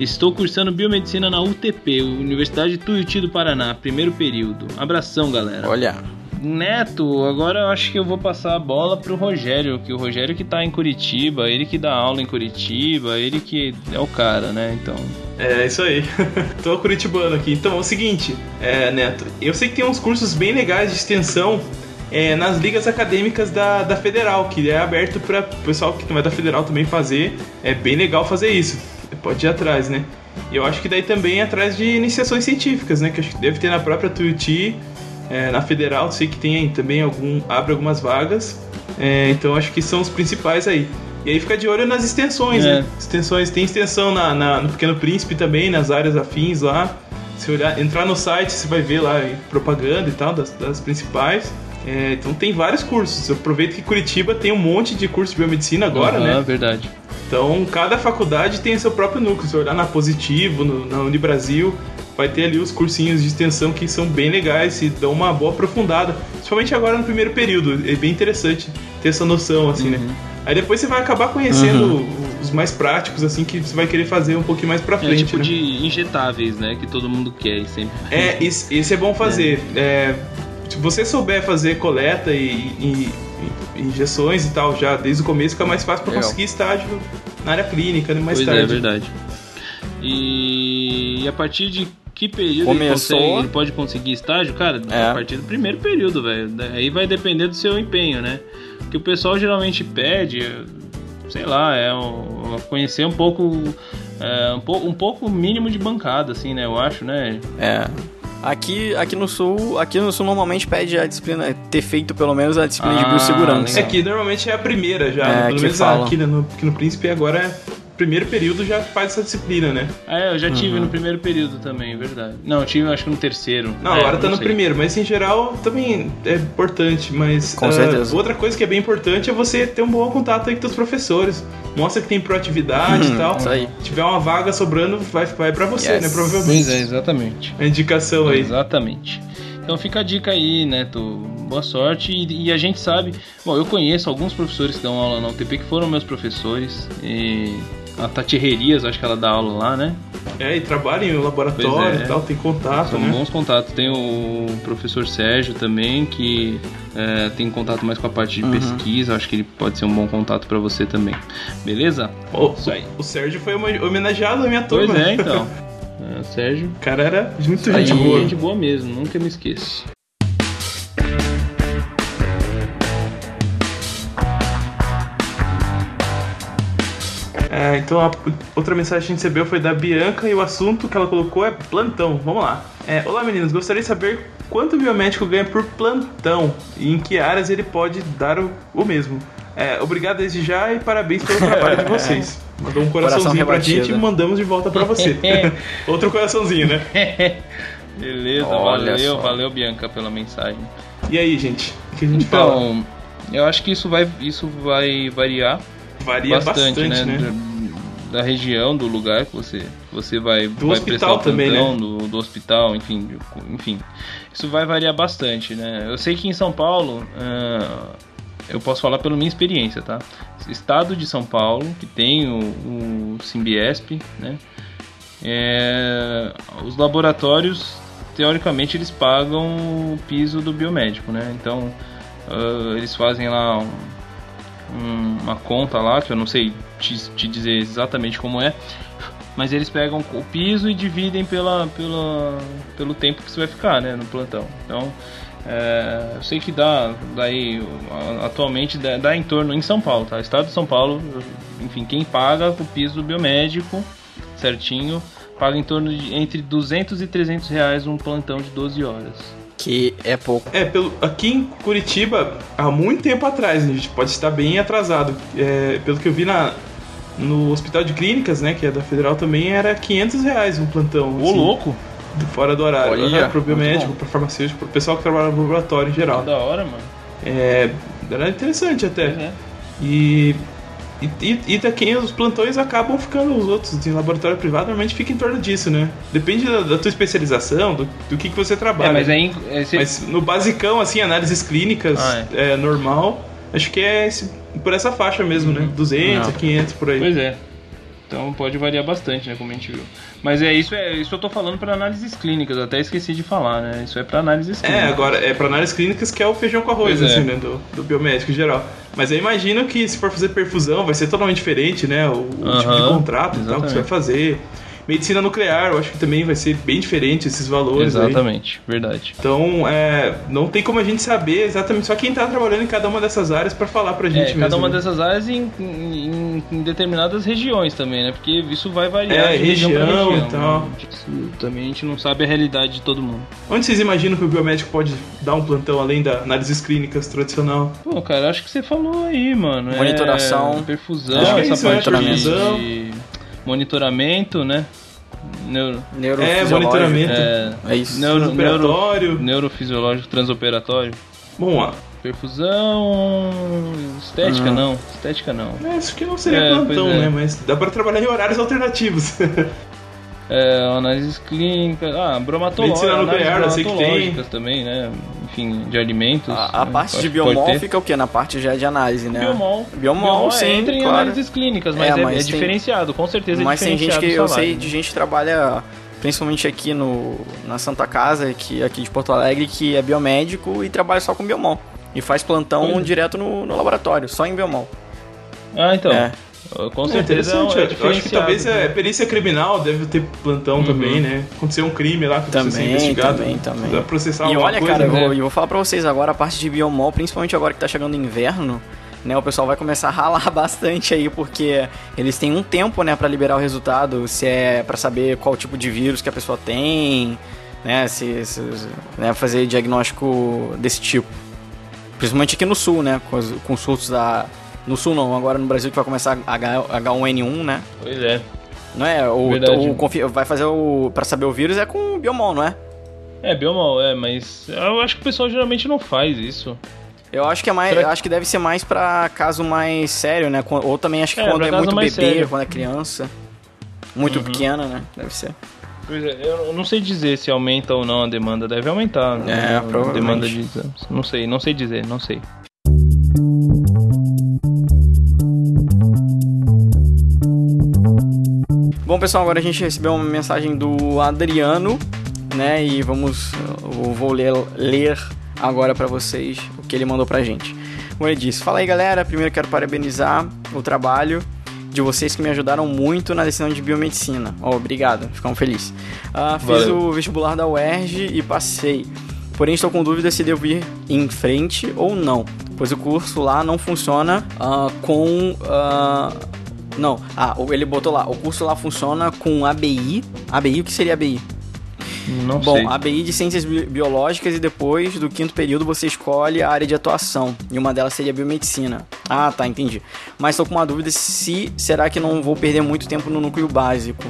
Estou cursando biomedicina na UTP, Universidade Tuiuti do Paraná, primeiro período. Abração, galera. Olha. Neto, agora eu acho que eu vou passar a bola pro Rogério, que o Rogério que tá em Curitiba, ele que dá aula em Curitiba, ele que é o cara, né? Então. É, isso aí. Tô curitibano aqui. Então, é o seguinte, é, Neto, eu sei que tem uns cursos bem legais de extensão é, nas ligas acadêmicas da, da Federal, que é aberto para o pessoal que não é da Federal também fazer. É bem legal fazer isso. Pode ir atrás, né? Eu acho que daí também é atrás de iniciações científicas, né? Que acho que deve ter na própria Tuiuti, é, na Federal, sei que tem também algum abre algumas vagas. É, então acho que são os principais aí. E aí fica de olho nas extensões, é. né? Extensões, tem extensão na, na, no Pequeno Príncipe também, nas áreas afins lá. Se olhar, entrar no site, você vai ver lá propaganda e tal, das, das principais. É, então tem vários cursos. Eu aproveito que Curitiba tem um monte de curso de biomedicina agora, uhum, né? verdade. Então cada faculdade tem seu próprio núcleo. Se olhar na Positivo, no, na Unibrasil, vai ter ali os cursinhos de extensão que são bem legais e dão uma boa aprofundada. Principalmente agora no primeiro período. É bem interessante ter essa noção, assim, né? uhum. né? Aí depois você vai acabar conhecendo uhum. os mais práticos, assim, que você vai querer fazer um pouquinho mais pra frente. É tipo né? de injetáveis, né? Que todo mundo quer e sempre. É, esse, esse é bom fazer. É. É, se você souber fazer coleta e, e, e, injeções e tal já desde o começo, fica mais fácil para conseguir estágio na área clínica, né? Mais pois tarde. É, é verdade. E a partir de que período Começou... ele, consegue, ele pode conseguir estágio? Cara, é. a partir do primeiro período, velho. Aí vai depender do seu empenho, né? Que o pessoal geralmente pede sei lá, é um, conhecer um pouco, é, um pouco, um pouco mínimo de bancada, assim, né? Eu acho, né? É. Aqui, aqui no sul, aqui no sul normalmente pede a disciplina ter feito pelo menos a disciplina Ah, de biossegurança. É que normalmente é a primeira já, É, né? pelo que menos falam. aqui, né, no, aqui no Príncipe agora é primeiro período já faz essa disciplina, né? Ah, é, eu já tive Uhum. no primeiro período também, verdade. Não, eu tive acho que no terceiro. Não, É, agora tá no sei. primeiro, mas em geral também é importante, mas Com ah, certeza. outra coisa que é bem importante é você ter um bom contato aí com teus professores. Mostra que tem proatividade e tal. Isso aí. Se tiver uma vaga sobrando, vai, vai pra você, Yes. né? Provavelmente. Pois é, exatamente. A indicação aí. Exatamente. Então fica a dica aí, Neto. Boa sorte. E, e a gente sabe. Bom, eu conheço alguns professores que dão aula na UTP que foram meus professores. E a Tati Herrerias, acho que ela dá aula lá, né? É, e trabalha em laboratório é. e tal, tem contato, São né? bons contatos. Tem o professor Sérgio também, que é, tem contato mais com a parte de Uhum. pesquisa. Acho que ele pode ser um bom contato pra você também. Beleza? O, Isso aí. o Sérgio foi homenageado na minha turma. Pois é, então. É, o Sérgio. O cara era muito Aí, gente boa. gente boa mesmo, nunca me esqueço. É, então a outra mensagem que a gente recebeu foi da Bianca e o assunto que ela colocou é plantão. Vamos lá. É, Olá meninos, gostaria de saber quanto o biomédico ganha por plantão e em que áreas ele pode dar o, o mesmo. É, obrigado desde já e parabéns pelo trabalho de vocês. Mandou um coraçãozinho pra rebatido. gente e mandamos de volta pra você. Outro coraçãozinho, né? Beleza, Olha valeu, só. valeu Bianca pela mensagem. E aí, gente? O que a gente fala? Então, eu acho que isso vai, isso vai variar Varia bastante, bastante, né? né? Da, da região, do lugar que você, você vai, Do vai hospital prestar o também, né? do, do hospital, enfim, enfim. Isso vai variar bastante, né? Eu sei que em São Paulo, ah, eu posso falar pela minha experiência, tá? Estado de São Paulo, que tem o, o Simbiesp, né? É, os laboratórios, teoricamente, eles pagam o piso do biomédico, né? Então, ah, eles fazem lá um- um- uma conta lá, que eu não sei te, te dizer exatamente como é, mas eles pegam o piso e dividem pela, pela, pelo tempo que você vai ficar, né, no plantão. Então, é, eu sei que dá, daí, atualmente dá, dá em torno, em São Paulo, tá? Estado de São Paulo, enfim, quem paga o piso do biomédico, certinho, paga em torno de entre 200 e 300 reais um plantão de 12 horas. Que é pouco. É, pelo, aqui em Curitiba, há muito tempo atrás, a gente pode estar bem atrasado. É, pelo que eu vi na, no Hospital de Clínicas, né, que é da Federal também, era 500 reais um plantão. Ô, assim, louco! do- Fora do horário. Olha, Aham, pro biomédico, pro farmacêutico, pro pessoal que trabalha no laboratório em geral. Da hora, mano. É, era interessante até. É. E, e, e, e daqui os plantões acabam ficando os outros em laboratório privado, normalmente fica em torno disso, né? Depende da, da tua especialização, do, do que, que você trabalha. É, mas aí. é, cê- Mas no basicão, assim, análises clínicas Ah, é. normal, acho que é esse- por essa faixa mesmo, né? 200 a Não. 500 por aí. Pois é. Então pode variar bastante, né, como a gente viu. Mas é isso, é isso eu tô falando para análises clínicas, até esqueci de falar, né? Isso é para análises clínicas. É, agora, é para análises clínicas que é o feijão com arroz, Pois é. assim, né? Do, do biomédico em geral. Mas eu imagino que se for fazer perfusão vai ser totalmente diferente, né? O, o tipo de contrato e tal que você vai fazer. Medicina nuclear, eu acho que também vai ser bem diferente esses valores aí. Exatamente, verdade. Então, é, não tem como a gente saber exatamente só quem tá trabalhando em cada uma dessas áreas para falar pra gente É, mesmo. cada uma né? dessas áreas em, em- em determinadas regiões também, né? Porque isso vai variar É, de região, pra região região. e tal. né? Também a gente não sabe a realidade de todo mundo. Onde vocês imaginam que o biomédico pode dar um plantão além da análises clínicas tradicional? Pô, cara, acho que você falou aí, mano. É Monitoração. perfusão, Acho que é essa isso, parte Perfusão. de monitoramento, né? Neuro, É, Neurofisiológico. monitoramento. é, É isso. neuro, neuro, neurofisiológico transoperatório. Bom, ó, Perfusão. Estética Uhum. não. Estética não. é, acho que não seria É, plantão, é. né? Mas dá pra trabalhar em horários alternativos. É, análises clínicas. Ah, bromatológicas. Medicina nuclear, eu sei que tem. também, né? Enfim, de alimentos. A, a parte de biomol ter. fica o quê? Na parte já de análise, né? Biomol. Biomol, sim, entra em claro. análises clínicas, mas É, é, mas é tem- diferenciado, com certeza é Mas tem gente diferenciado que eu sei de gente que trabalha principalmente aqui no na Santa Casa, que aqui de Porto Alegre, que é biomédico e trabalha só com biomol. E faz plantão é. direto no, no laboratório, só em biomol. Ah, então. É. Com É certeza é, interessante. é eu acho que talvez né? a perícia criminal deve ter plantão Uhum. também, né? Aconteceu um crime lá que precisa ser Também, investigado. também, também. Precisa processar E olha, coisa, cara, eu né? vou, eu vou falar pra vocês agora, a parte de biomol, principalmente agora que tá chegando o inverno, né, o pessoal vai começar a ralar bastante aí, porque eles têm um tempo, né, para liberar o resultado, se é para saber qual tipo de vírus que a pessoa tem, né, se, se né, fazer diagnóstico desse tipo. Principalmente aqui no sul, né, com, os, com surtos da... No sul não, agora no Brasil que vai começar H, H1N1, né? Pois é. Não é? O, o, vai fazer o... Pra saber o vírus é com o Biomol, não é? É, Biomol, é, mas eu acho que o pessoal geralmente não faz isso. Eu acho que é mais, acho que deve ser mais para caso mais sério, né? Ou também acho que é, quando é muito bebê, sério. quando é criança, muito uhum. pequena, né? Deve ser. Pois é, eu não sei dizer se aumenta ou não a demanda, deve aumentar. Né? É, provavelmente. Demanda de exames. Não sei, não sei dizer, não sei. Bom, pessoal, agora a gente recebeu uma mensagem do Adriano, né? E vamos, eu vou ler, ler agora para vocês o que ele mandou pra gente. Como ele disse: Fala aí galera, primeiro quero parabenizar o trabalho de vocês que me ajudaram muito na decisão de biomedicina. Oh, obrigado, ficamos felizes. Uh, fiz Valeu. o vestibular da UERJ e passei. Porém, estou com dúvida se devo ir em frente ou não, pois o curso lá não funciona uh, com. Uh, não, ah, ele botou lá: o curso lá funciona com ABI. ABI, o que seria ABI? Não Bom, sei. ABI de Ciências Biológicas e depois do quinto período você escolhe a área de atuação. E uma delas seria biomedicina. Ah, tá, entendi. Mas estou com uma dúvida se será que não vou perder muito tempo no núcleo básico.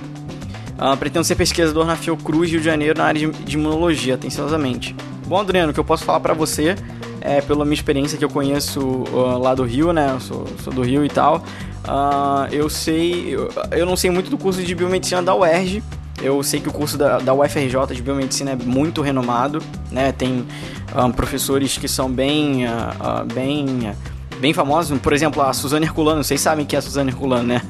Ah, pretendo ser pesquisador na Fiocruz, Rio de Janeiro, na área de imunologia, atenciosamente. Bom, Adriano, o que eu posso falar para você é pela minha experiência que eu conheço uh, lá do Rio, né? Eu sou, sou do Rio e tal. Uh, eu sei. Eu, eu, não sei muito do curso de biomedicina da UERJ, eu sei que o curso da, da UFRJ de biomedicina é muito renomado, né? Tem um, ah, professores que são bem, uh, uh, bem, bem famosos. Por exemplo, a Suzane Herculano. Vocês sabem quem é a Suzane Herculano, né?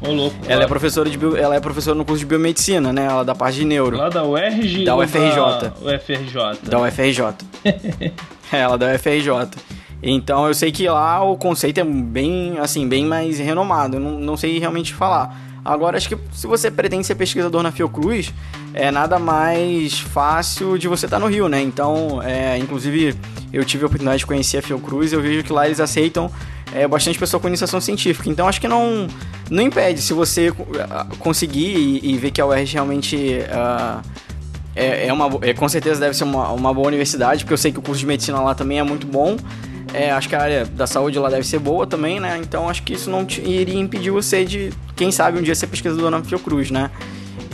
Ô, louco. Ela é professora de bio, ela é professora no curso de biomedicina, né? Ela é da parte de neuro. Lá da URG da UFRJ. Da UFRJ. Da UFRJ. é, ela é da UFRJ. Então eu sei que lá o conceito é bem, assim, bem mais renomado. não, não sei realmente falar. Agora, acho que se você pretende ser pesquisador na Fiocruz, é nada mais fácil de você estar tá no Rio, né? Então, é, inclusive, eu tive a oportunidade de conhecer a Fiocruz, eu vejo que lá eles aceitam é, bastante pessoa com iniciação científica. Então, acho que não, não impede se você ah, conseguir e, e ver que a UERJ realmente. Uh, é, é, uma, é, com certeza deve ser uma, uma boa universidade, porque eu sei que o curso de medicina lá também é muito bom. É, acho que a área da saúde lá deve ser boa também, né? Então acho que isso não te, iria impedir você de, quem sabe, um dia ser pesquisador na Fiocruz, né?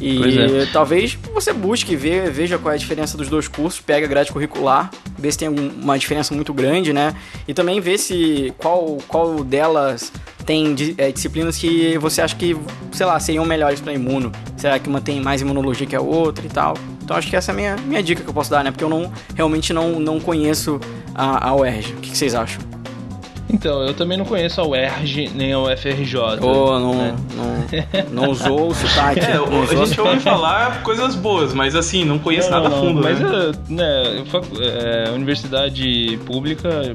E é. talvez você busque ver, veja qual é a diferença dos dois cursos, pega a grade curricular, vê se tem uma diferença muito grande, né? E também ver se qual, qual delas tem é, disciplinas que você acha que, sei lá, seriam melhores para imuno. Será que uma tem mais imunologia que a outra e tal? Então acho que essa é a minha, minha dica que eu posso dar, né? Porque eu não realmente não, não conheço a, a UERJ. O que, que vocês acham? Então, eu também não conheço a UERJ nem a UFRJ. Oh, não, né? não, não usou o sotaque. É, a gente ouve falar coisas boas, mas assim, não conheço não, nada não, fundo. Mas né? É, né, é, universidade pública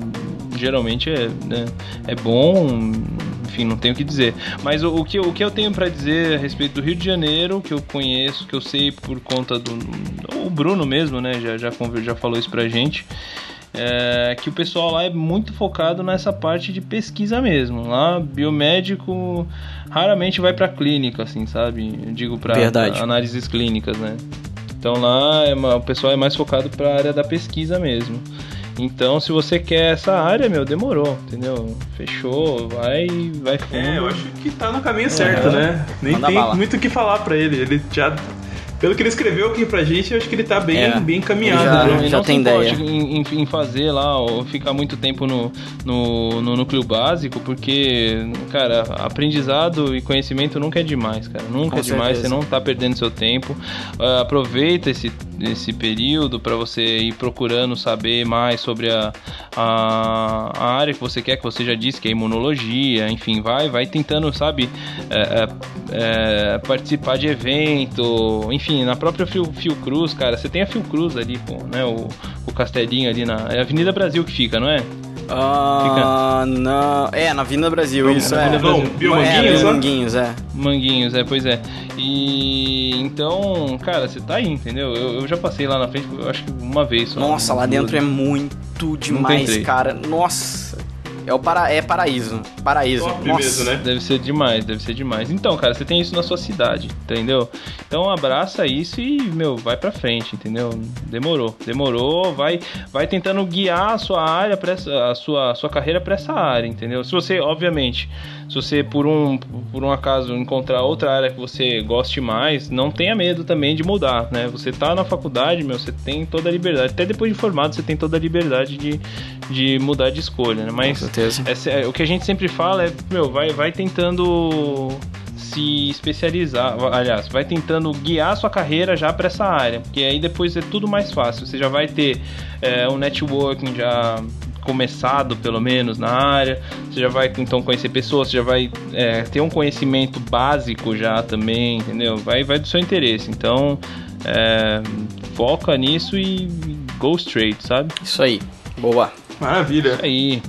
geralmente é, né, é bom, enfim, não tenho o que dizer. Mas o, o, que, o que eu tenho para dizer a respeito do Rio de Janeiro, que eu conheço, que eu sei por conta do. O Bruno mesmo, né? Já, já, já falou isso pra gente. É, que o pessoal lá é muito focado nessa parte de pesquisa mesmo. Lá, biomédico raramente vai para clínica, assim, sabe? Eu digo para análises clínicas, né? Então lá é o pessoal é mais focado para a área da pesquisa mesmo. Então, se você quer essa área, meu, demorou, entendeu? Fechou, vai, vai fundo. É, eu acho que tá no caminho certo, é. né? Nem Manda tem bala. muito o que falar para ele. Ele já pelo que ele escreveu aqui pra gente, eu acho que ele tá bem, é, bem encaminhado. Já, né? já tem ideia. Em, em, fazer lá, ou ficar muito tempo no, no, no, núcleo básico, porque, cara, aprendizado e conhecimento nunca é demais, cara. Nunca Com é demais, certeza. você não tá perdendo seu tempo. Uh, aproveita esse, esse período para você ir procurando saber mais sobre a, a, a, área que você quer, que você já disse, que é imunologia, enfim, vai, vai tentando, sabe, é, é, participar de evento, enfim na própria Fiocruz, cara, você tem a Fiocruz ali, pô, né? O, o castelinho ali na. É Avenida Brasil que fica, não é? Ah, não. É, na Avenida Brasil, não, isso é. Não, Bio Manguinhos, é, Manguinhos, é. Manguinhos, é, pois é. E então, cara, você tá aí, entendeu? Eu, eu já passei lá na frente, eu acho que uma vez só. Nossa, lá dentro é muito demais, cara. Nossa. É o para, é paraíso. Paraíso. Top Nossa. mesmo, né? Deve ser demais, deve ser demais. Então, cara, você tem isso na sua cidade, entendeu? Então abraça isso e, meu, vai pra frente, entendeu? Demorou, demorou, vai vai tentando guiar a sua área para a sua, a sua carreira para essa área, entendeu? Se você, obviamente, se você por um por um acaso encontrar outra área que você goste mais, não tenha medo também de mudar, né? Você tá na faculdade, meu, você tem toda a liberdade. Até depois de formado, você tem toda a liberdade de, de mudar de escolha, né? Mas certeza. é, o que a gente sempre fala é, meu, vai, vai tentando se especializar, aliás, vai tentando guiar a sua carreira já para essa área, porque aí depois é tudo mais fácil. Você já vai ter é, um networking já começado pelo menos na área, você já vai então conhecer pessoas, você já vai é, ter um conhecimento básico já também, entendeu? Vai, vai do seu interesse. Então é, foca nisso e go straight, sabe? Isso aí. Boa. Maravilha. Isso aí.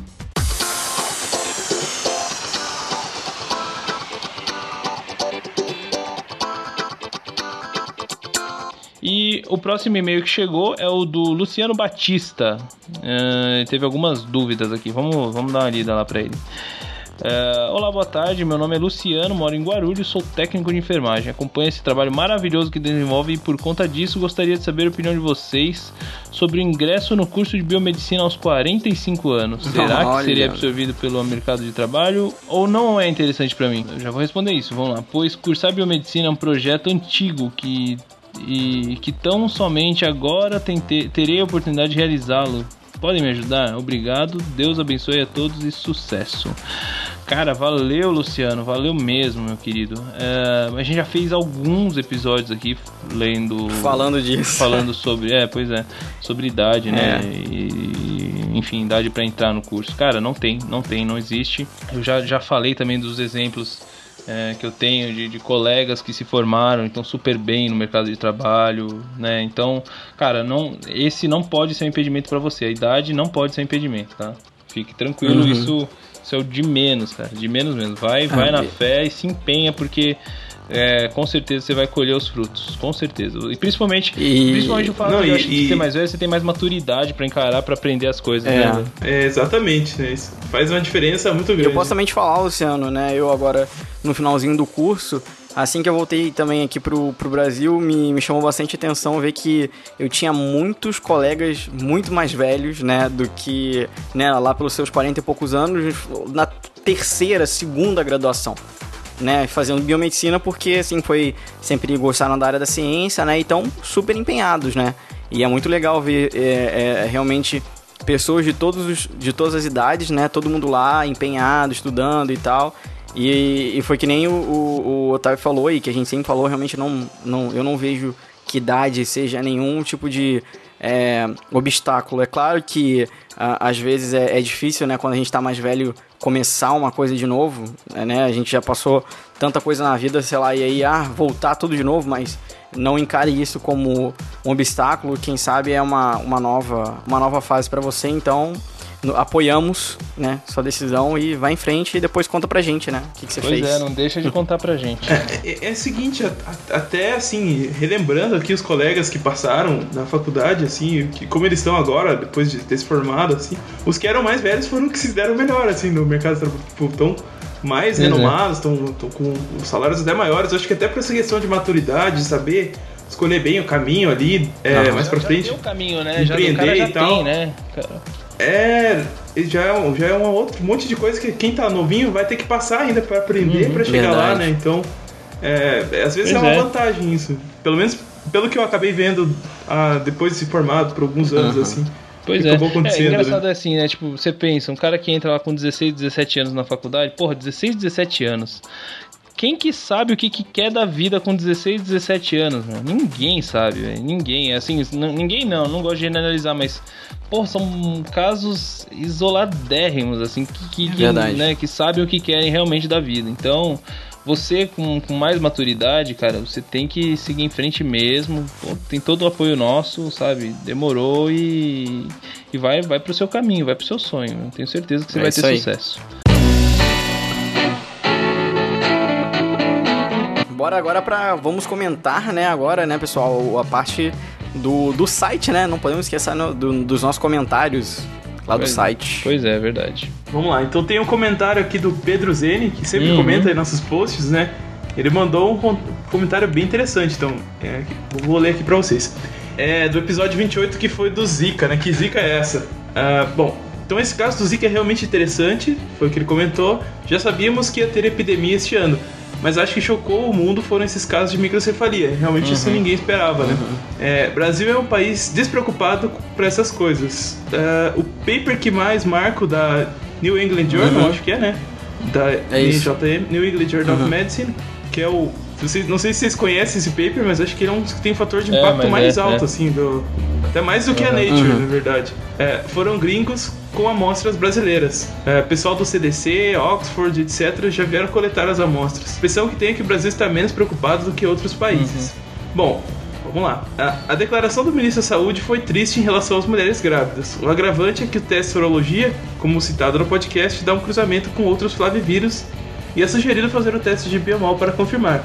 O próximo e-mail que chegou é o do Luciano Batista. É, teve algumas dúvidas aqui. Vamos, vamos dar uma lida lá pra ele. É, Olá, boa tarde. Meu nome é Luciano, moro em Guarulhos, sou técnico de enfermagem. Acompanho esse trabalho maravilhoso que desenvolve e por conta disso gostaria de saber a opinião de vocês sobre o ingresso no curso de biomedicina aos 45 anos. Será que Olha. seria absorvido pelo mercado de trabalho ou não é interessante pra mim? Eu já vou responder isso, vamos lá. Pois cursar biomedicina é um projeto antigo que e que tão somente agora tente- terei a oportunidade de realizá-lo. Podem me ajudar? Obrigado, Deus abençoe a todos e sucesso. Cara, valeu, Luciano, valeu mesmo, meu querido. É, a gente já fez alguns episódios aqui lendo. Falando disso. Falando sobre. É, pois é. Sobre idade, né? É. E, enfim, idade pra entrar no curso. Cara, não tem, não tem, não existe. Eu já, já falei também dos exemplos é, que eu tenho de, de colegas que se formaram, então super bem no mercado de trabalho, né? Então, cara, não, esse não pode ser um impedimento pra você. A idade não pode ser um impedimento, tá? Fique tranquilo, Uhum. isso, isso é o de menos, cara. De menos mesmo. Vai, vai na fé e se empenha, porque é, com certeza você vai colher os frutos. Com certeza. E principalmente, E- principalmente o fato Não, de, e- eu acho que e- ser mais velho, você tem mais maturidade pra encarar, pra aprender as coisas, É. né? É, exatamente, né? Isso faz uma diferença muito grande. Eu posso também te falar, Luciano, né? Eu agora, no finalzinho do curso, assim que eu voltei também aqui pro, pro Brasil, me, me chamou bastante atenção ver que eu tinha muitos colegas muito mais velhos, né? Do que, né, lá pelos seus 40 e poucos anos, na terceira, segunda graduação. Né, fazendo biomedicina porque assim foi sempre gostaram da área da ciência, né? E estão super empenhados, né? E é muito legal ver é, é, realmente pessoas de todos os, de todas as idades, né? Todo mundo lá empenhado, estudando e tal. E, e foi que nem o, o, o Otávio falou e que a gente sempre falou, realmente não, não, eu não vejo que idade seja nenhum tipo de é, obstáculo. É claro que a- às vezes é, é difícil, né, quando a gente tá mais velho, começar uma coisa de novo, né? A gente já passou tanta coisa na vida, sei lá, e aí, ah, voltar tudo de novo, mas não encare isso como um obstáculo. Quem sabe é uma, uma, nova, uma nova fase para você, então no- apoiamos, né, sua decisão e vai em frente e depois conta pra gente, né, o que, que você Pois fez. é, não deixa de contar pra gente. É, é o seguinte, a- a- até assim, relembrando aqui os colegas que passaram na faculdade, assim, que, como eles estão agora, depois de ter se formado, assim, os que eram mais velhos foram os que se deram melhor, assim, no mercado de trabalho. Tipo, estão mais Pois é. renomados, estão com os salários até maiores. Eu acho que até pra essa questão de maturidade, de saber escolher bem o caminho ali, é, Aham. mais pra já frente. tem o caminho, né? Já, o Empreender cara já e tal. tem, né? Cara, É, já é, um, já é um monte de coisa que quem tá novinho vai ter que passar ainda pra aprender Uhum, pra chegar lá, verdade. né? Então, é, é, às vezes Pois é uma é. vantagem isso. Pelo menos pelo que eu acabei vendo ah, depois de se formado por alguns anos, Aham. assim. Pois é. É acontecendo, engraçado né? é assim, né? Tipo, você pensa, um cara que entra lá com 16, 17 anos na faculdade, porra, 16, 17 anos. Quem que sabe o que, que quer da vida com 16, 17 anos, mano? Ninguém sabe, velho. Ninguém. Assim, ninguém não, não gosto de generalizar, mas. Porra, são casos isoladérrimos, assim, que, que, que, Verdade. né, que sabem o que querem realmente da vida. Então, você com, com mais maturidade, cara, você tem que seguir em frente mesmo. Pô, tem todo o apoio nosso, sabe? Demorou e, e vai, vai pro seu caminho, vai pro seu sonho. Eu tenho certeza que você É vai ter aí. sucesso. Bora agora pra. Vamos comentar, né, agora, né, pessoal, a parte do, do site, né? Não podemos esquecer no- do- dos nossos comentários lá do Pois- site. Pois é, verdade. Vamos lá, então tem um comentário aqui do Pedro Zene, que sempre Uhum. comenta aí nossos posts, né? Ele mandou um comentário bem interessante, então é, vou ler aqui pra vocês. É do episódio 28 que foi do Zika, né? Que Zika é essa? Ah, bom, então esse caso do Zika é realmente interessante, foi o que ele comentou. Já sabíamos que ia ter epidemia este ano, mas acho que chocou o mundo foram esses casos de microcefalia. Realmente isso ninguém esperava, né? É, Brasil é um país despreocupado para essas coisas. Ah, o paper que mais marco da New England Journal, Uhum. acho que é, né? Da É. NJM, New England Journal Uhum. of Medicine, que é o. vocês- não sei se vocês conhecem esse paper, mas acho que ele é um que tem fator de É, impacto mas mais é, alto, é. assim, do. Até mais do que a Uhum. Nature, Uhum. na verdade. É, foram gringos com amostras brasileiras. É, pessoal do CDC, Oxford, etc., já vieram coletar as amostras. A impressão que tem é que o Brasil está menos preocupado do que outros países. Bom, vamos lá. A, a declaração do ministro da Saúde foi triste em relação às mulheres grávidas. O agravante é que o teste de sorologia, como citado no podcast, dá um cruzamento com outros flavivírus e é sugerido fazer o teste de biomol para confirmar.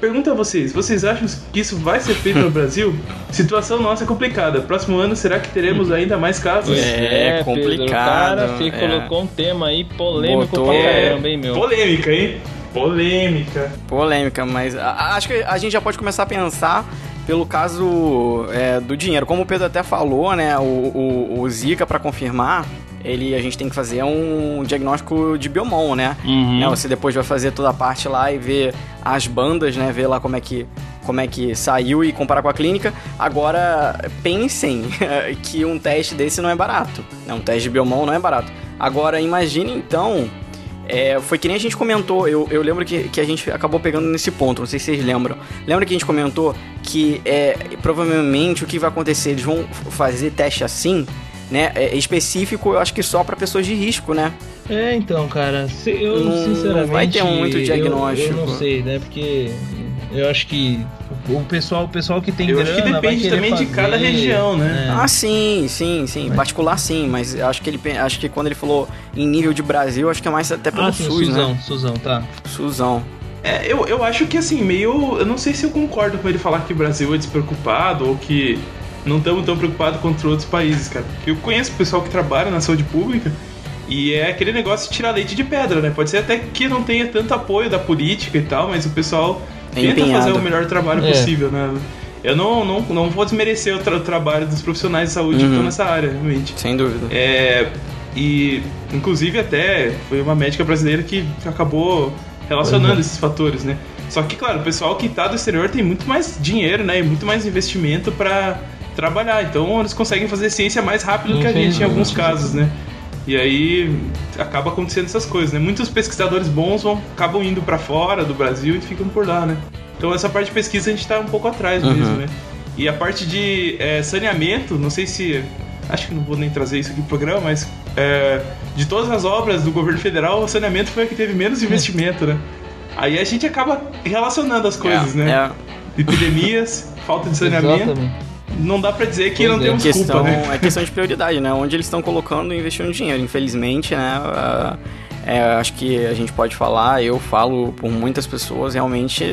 Pergunta a vocês, vocês acham que isso vai ser feito no Brasil? Situação nossa é complicada. Próximo ano, será que teremos ainda mais casos? É, Pedro, complicado, o cara é. colocou um tema aí polêmico Botou- pra É, caramba, hein, meu? polêmica, hein? Polêmica. Polêmica, mas acho que a gente já pode começar a pensar pelo caso é, do dinheiro. Como o Pedro até falou, né, o, o, o Zika, para confirmar, ele, a gente tem que fazer um diagnóstico de biomon, né? Uhum. Né, Você depois vai fazer toda a parte lá e ver as bandas, né? Ver lá como é que como é que saiu e comparar com a clínica. Agora, pensem que um teste desse não é barato. Né? Um teste de biomon não é barato. Agora, imagine então. é, foi que nem a gente comentou, eu, eu lembro que, que a gente acabou pegando nesse ponto, não sei se vocês lembram. Lembra que a gente comentou que é, provavelmente o que vai acontecer, eles vão fazer teste assim, né? É, específico, eu acho que só para pessoas de risco, né? É, então, cara, se- eu Não- não sinceramente. vai ter muito eu- diagnóstico. Eu, não sei, né? Porque eu acho que o pessoal, o pessoal que tem Eu grana acho que depende também de fazer, cada região, né? Ah, sim, sim, sim. Particular, sim, mas acho que ele acho que quando ele falou em nível de Brasil, acho que é mais até pelo Ah, sim, SUS, Suzão, né? Suzão, tá. SUSão. É, eu, eu acho que assim, meio. Eu não sei se eu concordo com ele falar que o Brasil é despreocupado ou que não estamos tão preocupados contra outros países, cara. Porque eu conheço pessoal que trabalha na saúde pública e é aquele negócio de tirar leite de pedra, né? Pode ser até que não tenha tanto apoio da política e tal, mas o pessoal tenta empenhado. fazer o melhor trabalho É. possível, né? Eu não, não, não vou desmerecer o, tra- o trabalho dos profissionais de saúde que Uhum. estão nessa área, realmente. Sem dúvida. É, e inclusive até foi uma médica brasileira que acabou relacionando esses fatores, né? Só que, claro, o pessoal que tá do exterior tem muito mais dinheiro, né? E muito mais investimento para trabalhar. Então eles conseguem fazer ciência mais rápido do que a gente em alguns casos, né? E aí acaba acontecendo essas coisas, né? Muitos pesquisadores bons vão, acabam indo para fora do Brasil e ficam por lá, né? Então essa parte de pesquisa a gente tá um pouco atrás Uhum. mesmo, né? E a parte de é, saneamento, não sei se. Acho que não vou nem trazer isso aqui pro programa, mas é, de todas as obras do governo federal, o saneamento foi a que teve menos investimento, né? Aí a gente acaba relacionando as coisas, é, né? Epidemias, falta de saneamento. Exatamente. Não dá pra dizer que não é. temos questão, culpa, né? É questão de prioridade, né? Onde eles estão colocando e investindo dinheiro. Infelizmente, né? é, acho que a gente pode falar, eu falo por muitas pessoas, realmente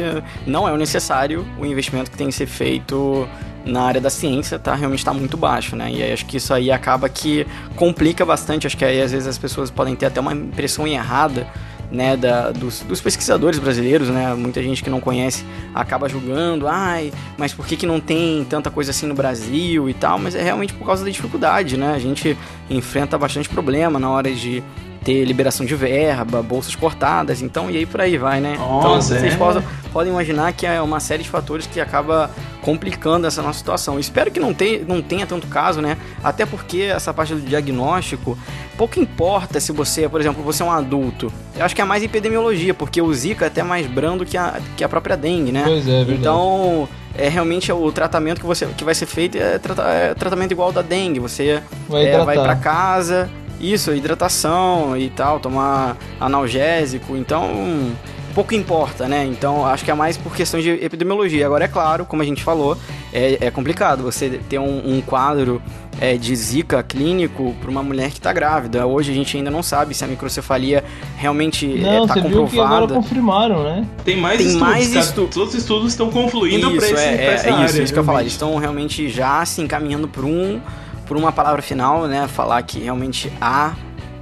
não é o necessário o investimento que tem que ser feito na área da ciência, tá? Realmente está muito baixo, né? E aí acho que isso aí acaba que complica bastante. Acho que aí às vezes as pessoas podem ter até uma impressão errada né, da, dos, dos pesquisadores brasileiros, né, muita gente que não conhece acaba julgando, ai, mas por que, que não tem tanta coisa assim no Brasil e tal, mas é realmente por causa da dificuldade, né, a gente enfrenta bastante problema na hora de ter liberação de verba, bolsas cortadas, então, e aí por aí vai, né, então Nossa, vocês é. podem, podem imaginar que é uma série de fatores que acaba complicando essa nossa situação. Espero que não, tenha não tenha tanto caso, né? Até porque essa parte do diagnóstico, pouco importa se você, por exemplo, você é um adulto. Eu acho que é mais epidemiologia, porque o Zika é até mais brando que a, que a própria dengue, né? Pois é, verdade. Então, é realmente o tratamento que, você, que vai ser feito é, trata- é tratamento igual ao da dengue. Você Vai é, vai pra casa, isso, hidratação e tal, tomar analgésico, então pouco importa, né? Então acho que é mais por questão de epidemiologia. Agora é claro, como a gente falou, é, é complicado você ter um, um quadro é, de zika clínico para uma mulher que está grávida. Hoje a gente ainda não sabe se a microcefalia realmente Não, está você viu que agora comprovada. confirmaram, né? Tem mais Tem estudos, mais estu- Todos os estudos estão confluindo Isso, pra, esse, é, pra é, essa é área. isso, isso que eu ia falar. Eles estão realmente já se encaminhando para um por uma palavra final, né? Falar que realmente há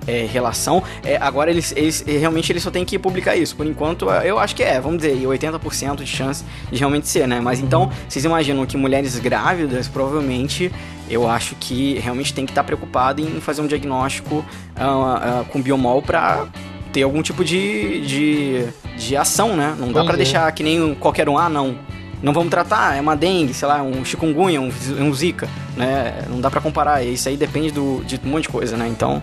é, relação. É, agora eles, eles realmente eles só tem que publicar isso. Por enquanto, eu acho que é, vamos dizer, 80% de chance de realmente ser, né? Mas então, vocês imaginam que mulheres grávidas, provavelmente, eu acho que realmente tem que estar preocupado em fazer um diagnóstico uh, uh, com biomol para ter algum tipo de, de, de ação, né? Não dá para é. deixar que nem qualquer um, ah, não, não vamos tratar, é uma dengue, sei lá, um chikungunya, um, um zika, né? Não dá para comparar, isso aí depende do, de um monte de coisa, né? Então,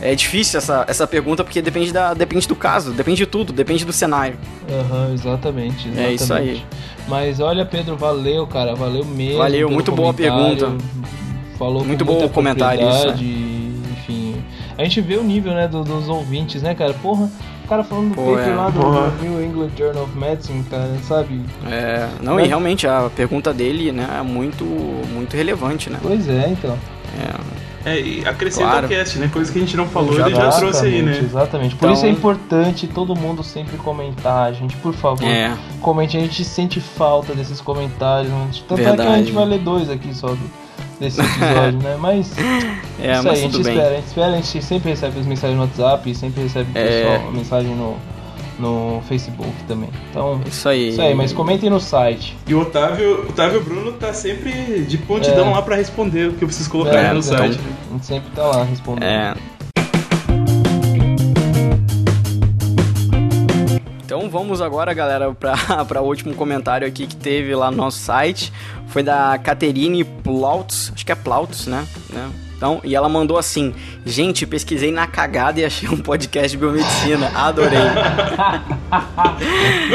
é difícil essa, essa pergunta porque depende, da, depende do caso, depende de tudo, depende do cenário. Aham, uhum, exatamente, exatamente. É isso aí. Mas olha, Pedro, valeu, cara, valeu mesmo. Valeu, muito boa pergunta. Falou muito bom o comentário isso. Enfim, a gente vê o nível, né, do, dos ouvintes, né, cara? Porra, cara falando do Pô, paper é. lá do, New England Journal of Medicine, cara, sabe? É, não, Mas... e realmente a pergunta dele, né, é muito, muito relevante, né? Pois é, então. É. É, e acrescenta claro. o cast, né? Coisa que a gente não falou, já ele já trouxe aí, né? Exatamente. Por então... isso é importante todo mundo sempre comentar, gente, por favor. É. Comente, a gente sente falta desses comentários. Tanto Verdade. é que a gente vai ler dois aqui só desse episódio, né? Mas é, isso mas aí, a gente espera, a gente espera, a gente sempre recebe as mensagens no WhatsApp, sempre recebe é. pessoal, mensagem no no Facebook também. Então, isso aí. Isso aí, mas comentem no site. E o Otávio, o Otávio Bruno tá sempre de prontidão é. lá para responder o que vocês colocarem é, no site. A gente sempre tá lá respondendo. É. Então vamos agora, galera, para o último comentário aqui que teve lá no nosso site. Foi da Caterine Plautus, acho que é Plautus, né? né? Então, e ela mandou assim: Gente, pesquisei na cagada e achei um podcast de biomedicina. Adorei.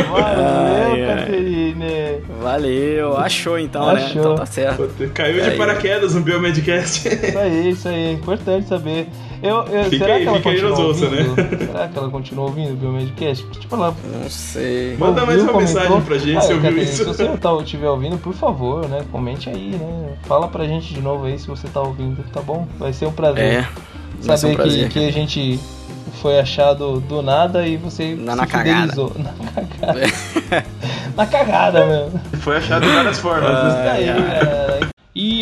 Valeu, Caterine. Valeu, achou então, né? achou. né? Então tá certo. Caiu de paraquedas no Biomedcast. Isso aí, isso aí. É importante saber. Eu, eu, fica será aí, que ela continua ouvindo? Né? Será que ela continua ouvindo o Biomedcast? Tipo, ela. Não sei. Manda mais uma comentou. mensagem pra gente ah, se ouviu isso. Se você não estiver ouvindo, por favor, né? Comente aí, né? Fala pra gente de novo aí se você tá ouvindo, tá bom? Vai ser um prazer. É. Saber um prazer, que, que a gente foi achado do nada e você na, na cagada. Na cagada. É. na cagada mesmo. Foi achado de várias formas. Ah, aí, é.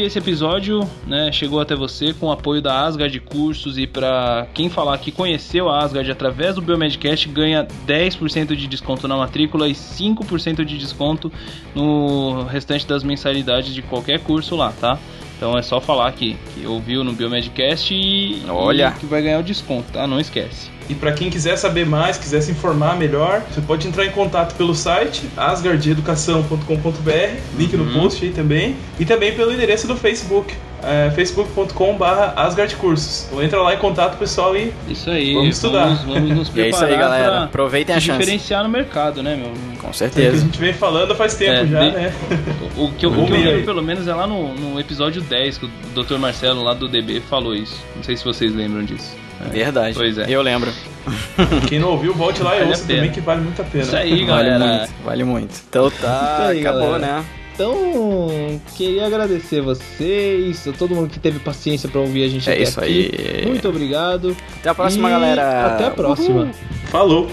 Esse episódio né, chegou até você com o apoio da Asgard Cursos e para quem falar que conheceu a Asgard através do Biomedcast ganha 10% de desconto na matrícula e 5% de desconto no restante das mensalidades de qualquer curso lá, tá? Então é só falar que, que ouviu no Biomedcast e, Olha. E que vai ganhar o desconto, tá? Não esquece. E para quem quiser saber mais, quiser se informar melhor, você pode entrar em contato pelo site asgardeducação.com.br, link no uhum. post aí também, e também pelo endereço do Facebook, é, facebook.com.br asgardcursos. Então entra lá em contato, pessoal, e isso aí, vamos estudar. Vamos, vamos nos preparar. é isso aí, galera. Aproveitem a chance. diferenciar no mercado, né, meu? Com certeza. É que a gente vem falando faz tempo é, já, de... né? O, o que eu, o que eu lembro, pelo menos, é lá no, no episódio 10 que o Dr. Marcelo, lá do DB, falou isso. Não sei se vocês lembram disso. É. Verdade. Pois é. Eu lembro. Quem não ouviu, volte lá e ouça também que vale muito a pena. Isso aí, galera. Vale muito, vale muito. Então tá, aí, acabou, galera. né? Então, queria agradecer vocês, a todo mundo que teve paciência para ouvir a gente é até isso aqui. aí. Muito obrigado. Até a próxima, galera. Até a próxima. Uhul. Falou.